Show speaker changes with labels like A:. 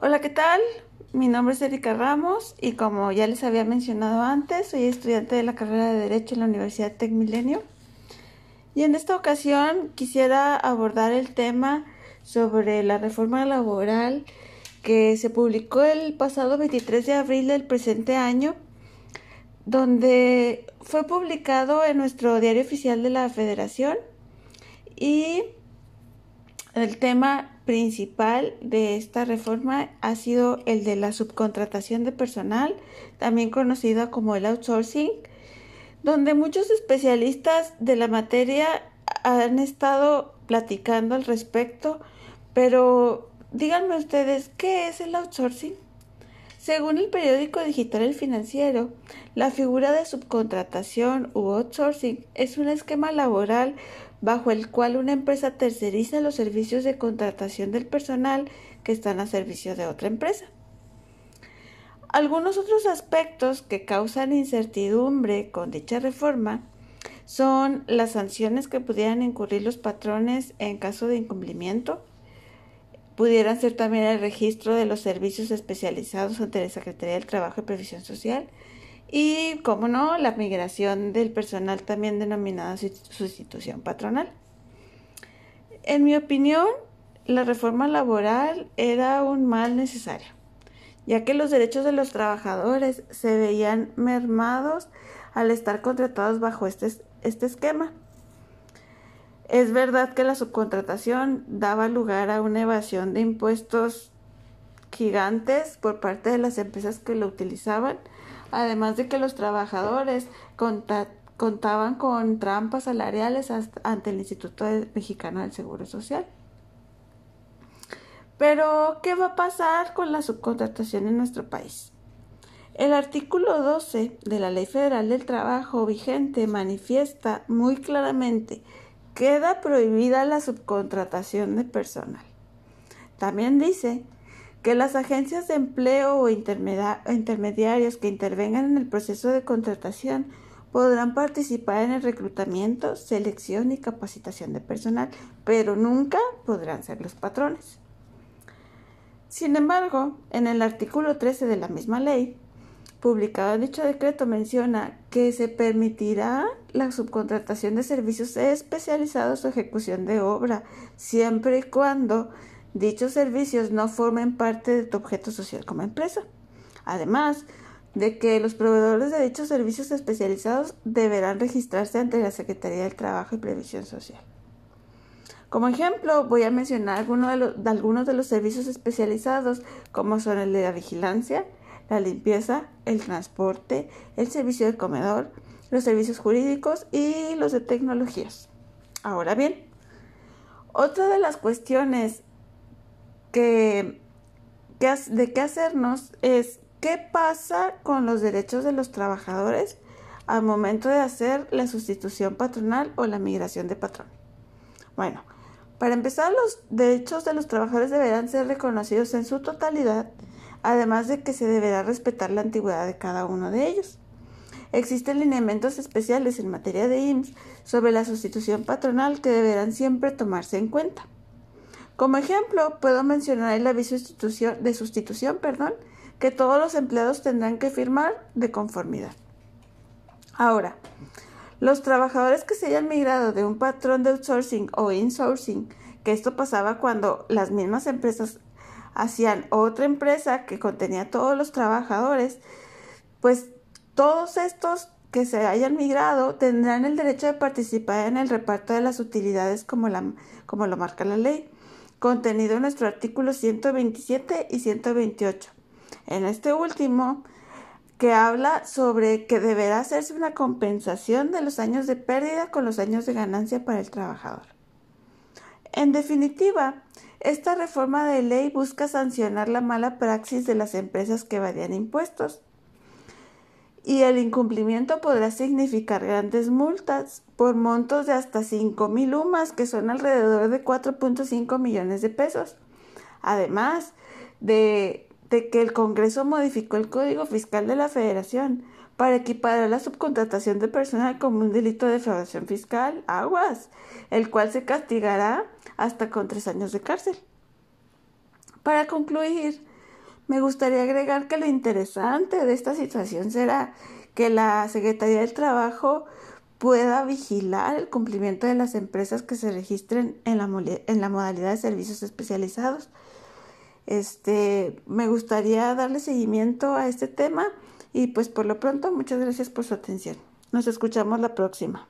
A: Hola, ¿qué tal? Mi nombre es Erika Ramos y como ya les había mencionado antes, soy estudiante de la carrera de Derecho en la Universidad Tec Milenio. Y en esta ocasión quisiera abordar el tema sobre la reforma laboral que se publicó el pasado 23 de abril del presente año, donde fue publicado en nuestro diario oficial de la Federación y el tema principal de esta reforma ha sido el de la subcontratación de personal, también conocida como el outsourcing, donde muchos especialistas de la materia han estado platicando al respecto, pero díganme ustedes, ¿qué es el outsourcing? Según el periódico digital El Financiero, la figura de subcontratación u outsourcing es un esquema laboral bajo el cual una empresa terceriza los servicios de contratación del personal que están a servicio de otra empresa. Algunos otros aspectos que causan incertidumbre con dicha reforma son las sanciones que pudieran incurrir los patrones en caso de incumplimiento, pudieran ser también el registro de los servicios especializados ante la Secretaría del Trabajo y Previsión Social y, como no, la migración del personal también denominada sustitución patronal. En mi opinión, la reforma laboral era un mal necesario, ya que los derechos de los trabajadores se veían mermados al estar contratados bajo este, este esquema. Es verdad que la subcontratación daba lugar a una evasión de impuestos gigantes por parte de las empresas que lo utilizaban, además de que los trabajadores contaban con trampas salariales ante el Instituto Mexicano del Seguro Social. Pero, ¿qué va a pasar con la subcontratación en nuestro país? El artículo 12 de la Ley Federal del Trabajo vigente manifiesta muy claramente queda prohibida la subcontratación de personal. También dice que las agencias de empleo o intermediarios que intervengan en el proceso de contratación podrán participar en el reclutamiento, selección y capacitación de personal, pero nunca podrán ser los patrones. Sin embargo, en el artículo 13 de la misma ley, publicado en dicho decreto, menciona que se permitirá la subcontratación de servicios especializados o ejecución de obra, siempre y cuando dichos servicios no formen parte de tu objeto social como empresa. Además de que los proveedores de dichos servicios especializados deberán registrarse ante la Secretaría del Trabajo y Previsión Social. Como ejemplo, voy a mencionar algunos de, los servicios especializados, como son el de la vigilancia, la limpieza, el transporte, el servicio de comedor, los servicios jurídicos y los de tecnologías. Ahora bien, otra de las cuestiones que, de qué hacernos es qué pasa con los derechos de los trabajadores al momento de hacer la sustitución patronal o la migración de patrón. Bueno, para empezar, los derechos de los trabajadores deberán ser reconocidos en su totalidad, además de que se deberá respetar la antigüedad de cada uno de ellos. Existen lineamientos especiales en materia de IMSS sobre la sustitución patronal que deberán siempre tomarse en cuenta. Como ejemplo, puedo mencionar el aviso de sustitución, perdón, que todos los empleados tendrán que firmar de conformidad. Ahora, los trabajadores que se hayan migrado de un patrón de outsourcing o insourcing, que esto pasaba cuando las mismas empresas hacían otra empresa que contenía todos los trabajadores, pues todos estos que se hayan migrado tendrán el derecho de participar en el reparto de las utilidades como, la, como lo marca la ley contenido en nuestro artículo 127 y 128. En este último, que habla sobre que deberá hacerse una compensación de los años de pérdida con los años de ganancia para el trabajador. En definitiva, esta reforma de ley busca sancionar la mala praxis de las empresas que evadían impuestos y el incumplimiento podrá significar grandes multas por montos de hasta 5 mil UMAS, que son alrededor de 4.5 millones de pesos. Además de, de, que el Congreso modificó el Código Fiscal de la Federación para equiparar la subcontratación de personal como un delito de defraudación fiscal, aguas, el cual se castigará hasta con tres años de cárcel. Para concluir, Me gustaría agregar que lo interesante de esta situación será que la Secretaría del Trabajo pueda vigilar el cumplimiento de las empresas que se registren en la, en la modalidad de servicios especializados. Este, me gustaría darle seguimiento a este tema y pues por lo pronto muchas gracias por su atención. Nos escuchamos la próxima.